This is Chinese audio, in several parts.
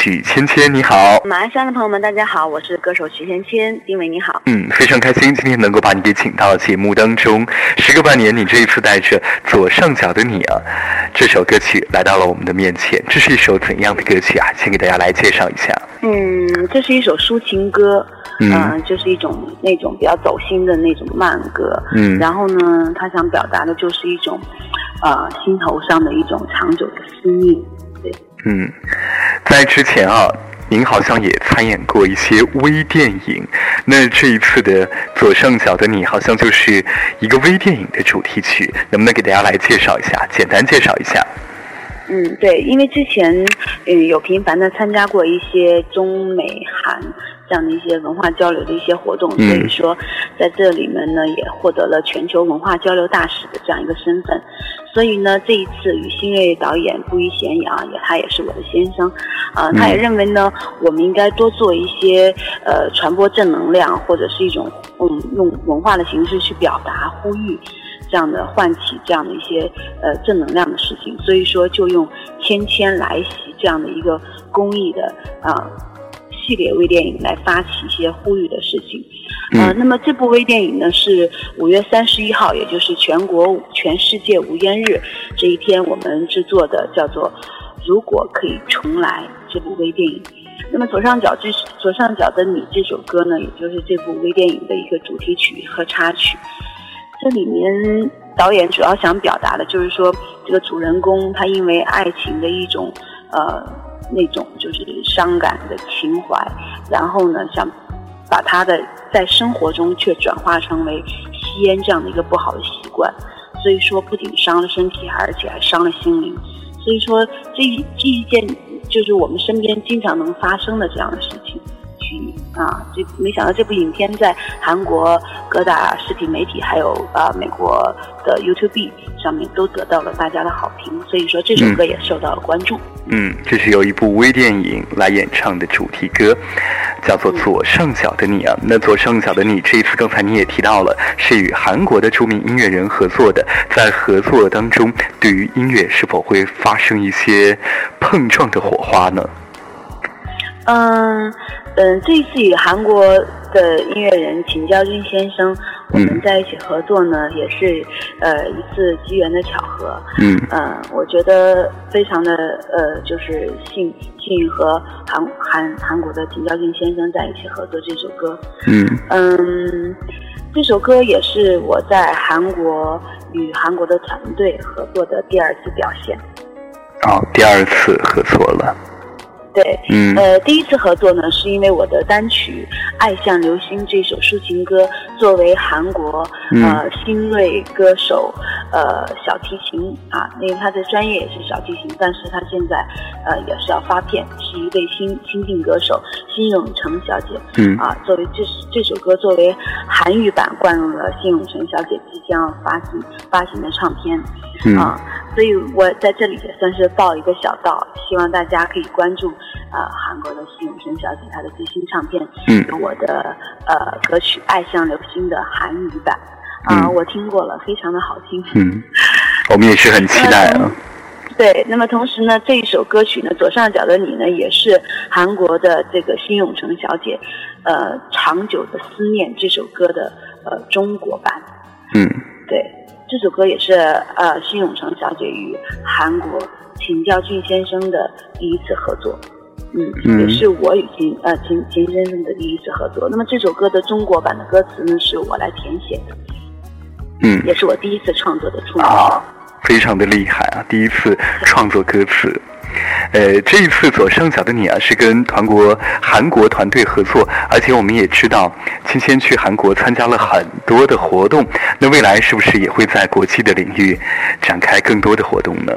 许芊芊，你好。马鞍山的朋友们，大家好，我是歌手许芊芊，丁伟你好。嗯，非常开心今天能够把你给请到节目当中。时隔半年，你这一次带着左上角的你啊，这首歌曲来到了我们的面前。这是一首怎样的歌曲啊？先给大家来介绍一下。嗯，这是一首抒情歌，嗯，就是一种那种比较走心的那种慢歌。嗯，然后呢，他想表达的就是一种，呃，心头上的一种长久的思念。对，嗯，在之前啊，您好像也参演过一些微电影。那这一次的左上角的你，好像就是一个微电影的主题曲，能不能给大家来介绍一下？简单介绍一下。嗯，对，因为之前嗯有频繁的参加过一些中美韩这样的一些文化交流的一些活动，所以说在这里面呢也获得了全球文化交流大使的这样一个身份。所以呢，这一次与新锐导演不遗闲言啊，也他也是我的先生，啊，他也认为呢，我们应该多做一些呃传播正能量或者是一种嗯用文化的形式去表达呼吁。这样的唤起这样的一些呃正能量的事情，所以说就用“芊芊来袭”这样的一个公益的啊系列微电影来发起一些呼吁的事情。呃，那么这部微电影呢是五月三十一号，也就是全国全世界无烟日这一天，我们制作的叫做《如果可以重来》这部微电影。那么左上角这左上角的你这首歌呢，也就是这部微电影的一个主题曲和插曲。这里面导演主要想表达的就是说，这个主人公他因为爱情的一种呃那种就是伤感的情怀，然后呢想把他的在生活中却转化成为吸烟这样的一个不好的习惯，所以说不仅伤了身体，而且还伤了心灵。所以说这一这一件就是我们身边经常能发生的这样的事情。啊，这没想到这部影片在韩国各大视频媒体，还有啊美国的 YouTube 上面都得到了大家的好评，所以说这首歌也受到了关注。嗯，这是由一部微电影来演唱的主题歌，叫做《左上角的你》啊。那左上角的你这一次刚才你也提到了，是与韩国的著名音乐人合作的，在合作当中，对于音乐是否会发生一些碰撞的火花呢？嗯。嗯，这一次与韩国的音乐人秦昭君先生，我们在一起合作呢，也是呃一次机缘的巧合。嗯，嗯，我觉得非常的呃，就是幸幸运和韩韩韩国的秦昭君先生在一起合作这首歌。嗯嗯，这首歌也是我在韩国与韩国的团队合作的第二次表现。哦，第二次合作了。对，嗯，呃，第一次合作呢，是因为我的单曲《爱像流星》这首抒情歌，作为韩国呃新锐歌手，呃小提琴啊，因为他的专业也是小提琴，但是他现在呃也是要发片，是一位新新晋歌手辛永成小姐，嗯，啊，作为这这首歌作为韩语版灌入了辛永成小姐即将要发行发行的唱片，啊，所以我在这里也算是报一个小道，希望大家可以关注。呃，韩国的辛永生小姐她的最新唱片，嗯。我的呃歌曲《爱像流星》的韩语版，啊，我听过了，非常的好听。嗯，我们也是很期待啊。对，那么同时呢，这一首歌曲呢，左上角的你呢，也是韩国的这个辛永成小姐，呃，长久的思念这首歌的呃中国版。嗯，对，这首歌也是呃辛永成小姐与韩国秦教俊先生的第一次合作。嗯，也是我与秦呃秦秦先生的第一次合作。那么这首歌的中国版的歌词呢，是我来填写的。嗯，也是我第一次创作的处女。啊，非常的厉害啊！第一次创作歌词。呃，这一次左上角的你啊，是跟团国韩国团队合作，而且我们也知道，今天去韩国参加了很多的活动。那未来是不是也会在国际的领域展开更多的活动呢？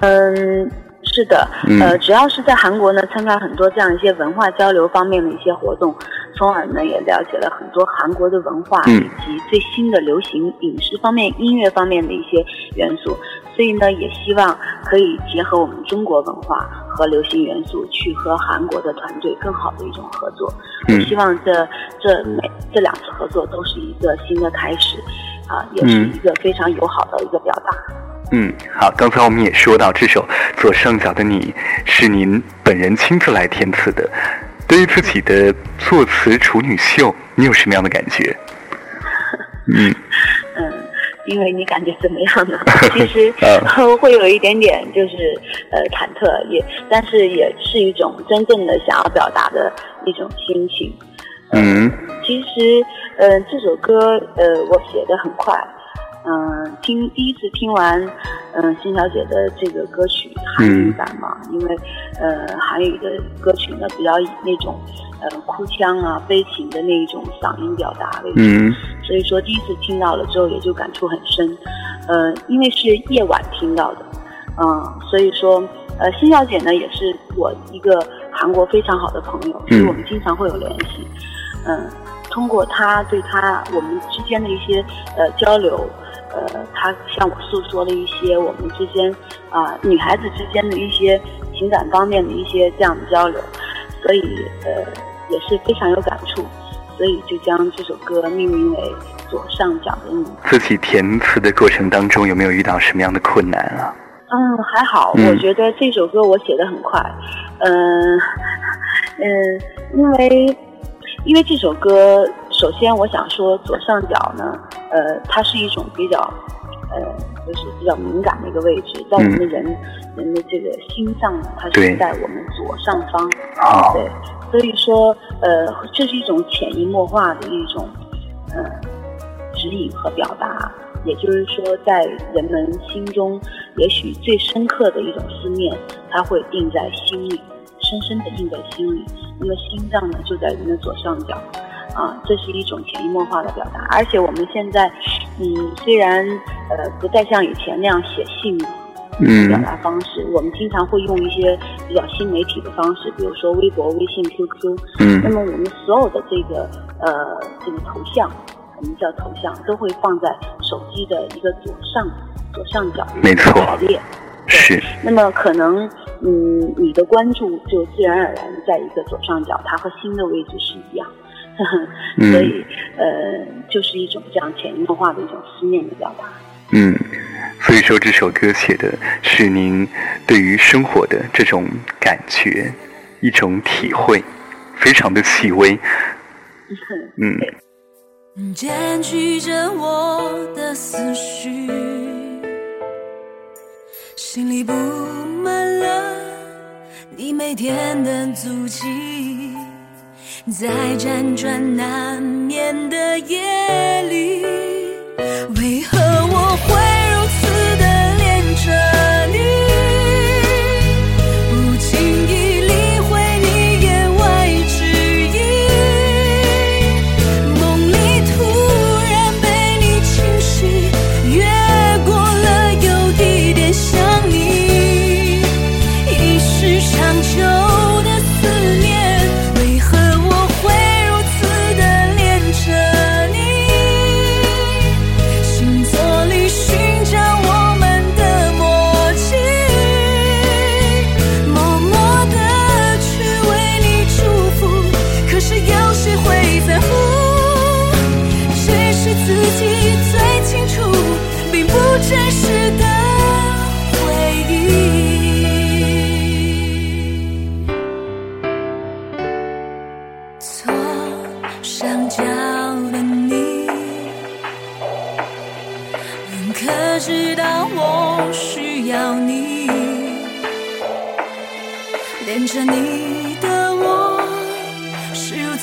嗯。是的，呃，主要是在韩国呢，参加很多这样一些文化交流方面的一些活动，从而呢也了解了很多韩国的文化以及最新的流行影视方面、音乐方面的一些元素，所以呢也希望可以结合我们中国文化和流行元素，去和韩国的团队更好的一种合作。我希望这这每这两次合作都是一个新的开始，啊，也是一个非常友好的一个表达。嗯，好，刚才我们也说到这首左上角的你是您本人亲自来填词的，对于自己的作词处女秀，你有什么样的感觉？嗯 嗯，因为你感觉怎么样呢？其实 会有一点点就是呃忐忑，也但是也是一种真正的想要表达的一种心情。嗯，其实呃这首歌呃我写的很快。嗯，听第一次听完，嗯，辛小姐的这个歌曲韩语版嘛，因为，呃，韩语的歌曲呢比较以那种，呃，哭腔啊、悲情的那一种嗓音表达为主，所以说第一次听到了之后也就感触很深，呃，因为是夜晚听到的，嗯，所以说，呃，辛小姐呢也是我一个韩国非常好的朋友，所以我们经常会有联系，嗯，通过她对她我们之间的一些呃交流。呃，他向我诉说了一些我们之间啊女孩子之间的一些情感方面的一些这样的交流，所以呃也是非常有感触，所以就将这首歌命名为《左上角的你》。自己填词的过程当中有没有遇到什么样的困难啊？嗯，还好，我觉得这首歌我写的很快，嗯嗯，因为因为这首歌。首先，我想说左上角呢，呃，它是一种比较，呃，就是比较敏感的一个位置，在我们的人人的这个心脏呢，它是在我们左上方，对，所以说，呃，这是一种潜移默化的一种，呃，指引和表达，也就是说，在人们心中，也许最深刻的一种思念，它会印在心里，深深的印在心里。那么心脏呢，就在人的左上角。啊，这是一种潜移默化的表达，而且我们现在，嗯，虽然呃不再像以前那样写信嗯，表达方式，我们经常会用一些比较新媒体的方式，比如说微博、微信、QQ。嗯，那么我们所有的这个呃这个头像，我们叫头像，都会放在手机的一个左上左上角没错排列。是。那么可能嗯你的关注就自然而然在一个左上角，它和心的位置是一样。所以，呃，就是一种这样潜移默化的一种思念的表达。嗯，所以说这首歌写的是您对于生活的这种感觉，一种体会，非常的细微。嗯。占据着我的思绪，心里布满了你每天的足迹。在辗转难眠的夜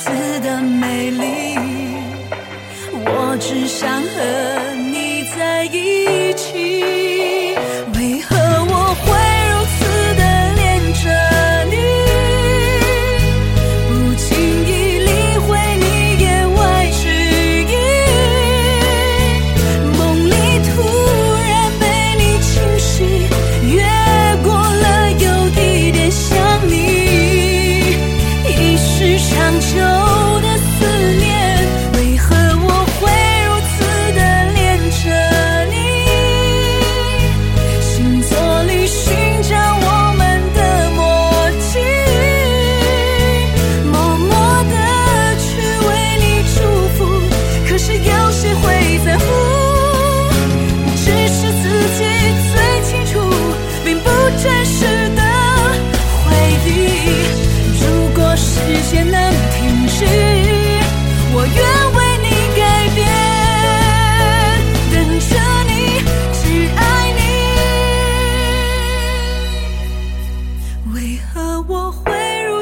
此的美丽。我只想和你在一起。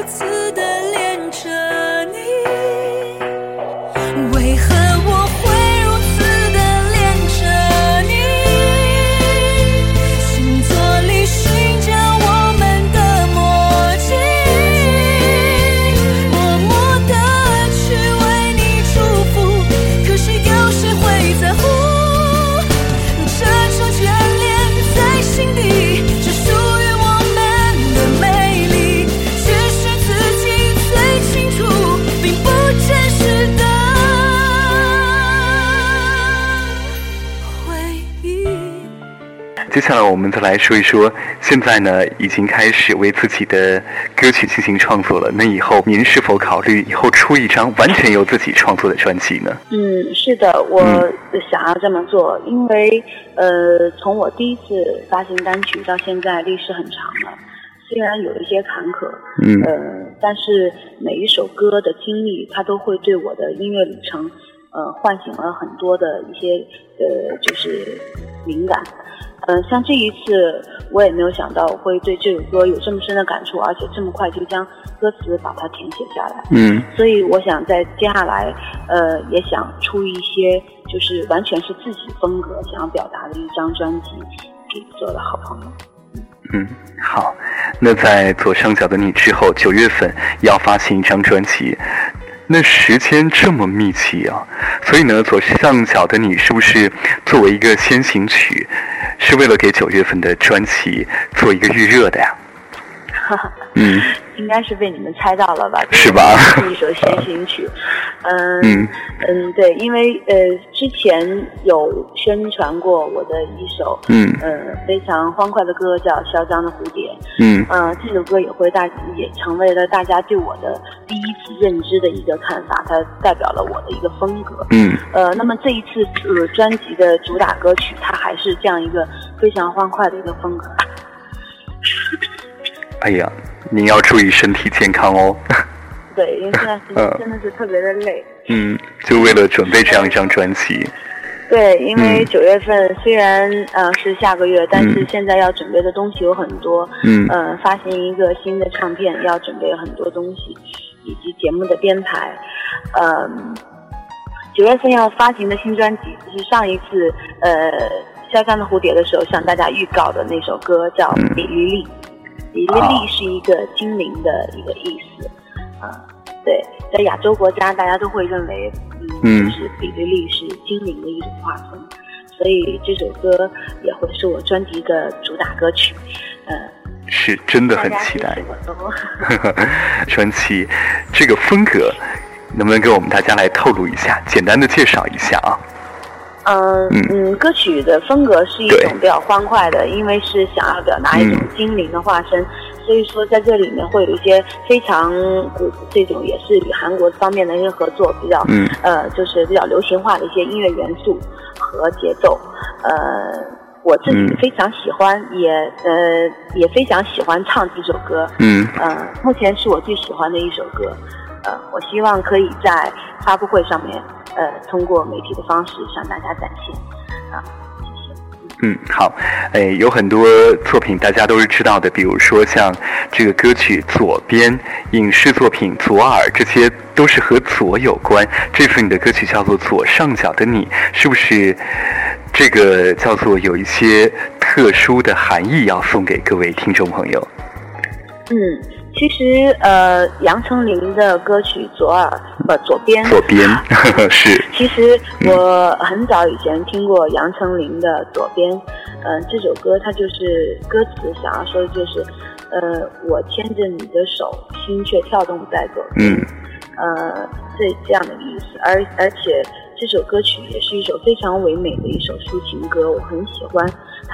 如接下来我们再来说一说，现在呢已经开始为自己的歌曲进行创作了。那以后您是否考虑以后出一张完全由自己创作的专辑呢？嗯，是的，我嗯想要这么做，因为呃，从我第一次发行单曲到现在，历史很长了。虽然有一些坎坷，嗯呃，但是每一首歌的经历，它都会对我的音乐旅程，呃，唤醒了很多的一些呃，就是灵感。嗯、像这一次，我也没有想到会对这首歌有这么深的感触，而且这么快就将歌词把它填写下来。嗯所以我想在接下来，呃，也想出一些就是完全是自己风格想要表达的一张专辑给所有的好朋友。嗯，好。那在左上角的你之后，九月份要发行一张专辑，那时间这么密集啊，所以呢，左上角的你是不是作为一个先行曲，是为了给九月份的专辑做一个预热的呀？嗯应该是被你们猜到了吧？是吧是一首先行 曲。嗯嗯嗯，对，因为呃之前有宣传过我的一首嗯呃非常欢快的歌，叫《嚣张的蝴蝶》。嗯呃，这首歌也会大也成为了大家对我的第一次认知的一个看法，它代表了我的一个风格。嗯呃，那么这一次呃专辑的主打歌曲，它还是这样一个非常欢快的一个风格。哎呀，您要注意身体健康哦。对，因为现在时嗯间真的是特别的累。嗯，就为了准备这样一张专辑。对，因为嗯九月份虽然呃是下个月，但是嗯现在要准备的东西有很多。嗯呃，发行一个新的唱片要准备很多东西，以及节目的编排。嗯、九月份要发行的新专辑是上一次呃《肖战的蝴蝶》的时候向大家预告的那首歌，叫嗯《比利利》。比利啊利是一个精灵的一个意思。啊、对，在亚洲国家，大家都会认为，嗯，嗯。就是比利利是精灵的一种化身，所以这首歌也会是我专辑的主打歌曲。嗯、是真的很期待 传奇这个风格，能不能给我们大家来透露一下，简单的介绍一下啊？嗯嗯。嗯，歌曲的风格是一种比较欢快的，因为是想要表达一种嗯。精灵的化身，所以说在这里面会有一些非常古这种也是与韩国方面的一些合作，比较、嗯呃就是比较流行化的一些音乐元素和节奏，呃。我自己嗯非常喜欢，也呃也非常喜欢唱这首歌，嗯呃，目前是我最喜欢的一首歌，呃，我希望可以在发布会上面，呃，通过媒体的方式向大家展现，啊。嗯，好，哎，有很多作品大家都是知道的，比如说像这个歌曲《左边》，影视作品《左耳》，这些都是和左有关。这次你的歌曲叫做《左上角的你》，是不是这个叫做有一些特殊的含义要送给各位听众朋友？嗯，其实呃，杨丞琳的歌曲《左耳》呃左边，左边 是，其实我很早以前听过杨丞琳的《左边》，呃，这首歌它就是歌词想要说的就是，呃，我牵着你的手，心却跳动在左边。嗯。呃，这这样的意思，而而且这首歌曲也是一首非常唯美的一首抒情歌，我很喜欢，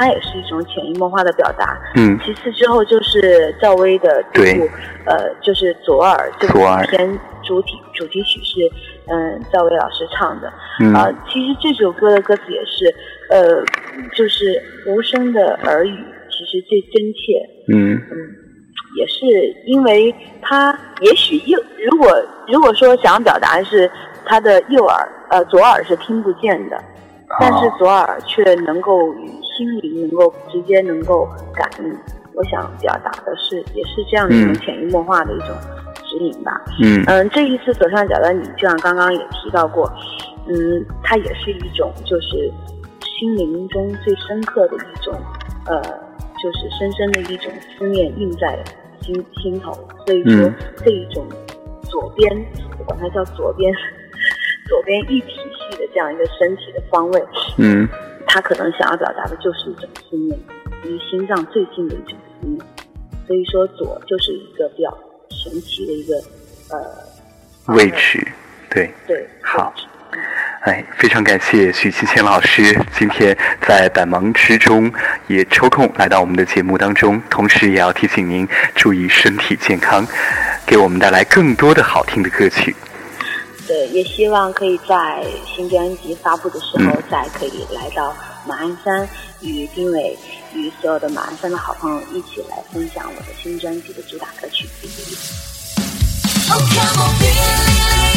它也是一种潜移默化的表达。嗯其次之后就是赵薇的这部对，呃，就是《左耳》这部片主题主题曲是嗯赵薇老师唱的。嗯啊、其实这首歌的歌词也是，呃，就是无声的耳语，其实最真切。嗯嗯，也是因为他也许右，如果如果说想要表达的是他的右耳，呃，左耳是听不见的，但是哦左耳却能够与心灵能够直接能够感应，我想表达的是，也是这样的一种潜移默化的一种指引吧。嗯嗯，这一次左上角的你，就像刚刚也提到过，嗯，它也是一种就是心灵中最深刻的一种，呃，就是深深的一种思念印在心心头。所以说，这一种左边，我管它叫左边，左边一体系的这样一个身体的方位，嗯，他可能想要表达的就是一种思念，离心脏最近的一种思念。所以说，左就是一个比较神奇的一个呃位置，对对，好。哎，非常感谢许七千老师今天在百忙之中也抽空来到我们的节目当中，同时也要提醒您注意身体健康，给我们带来更多的好听的歌曲。对，也希望可以在新专辑发布的时候，再可以来到马鞍山，与丁伟与所有的马鞍山的好朋友一起来分享我的新专辑的主打歌曲。燃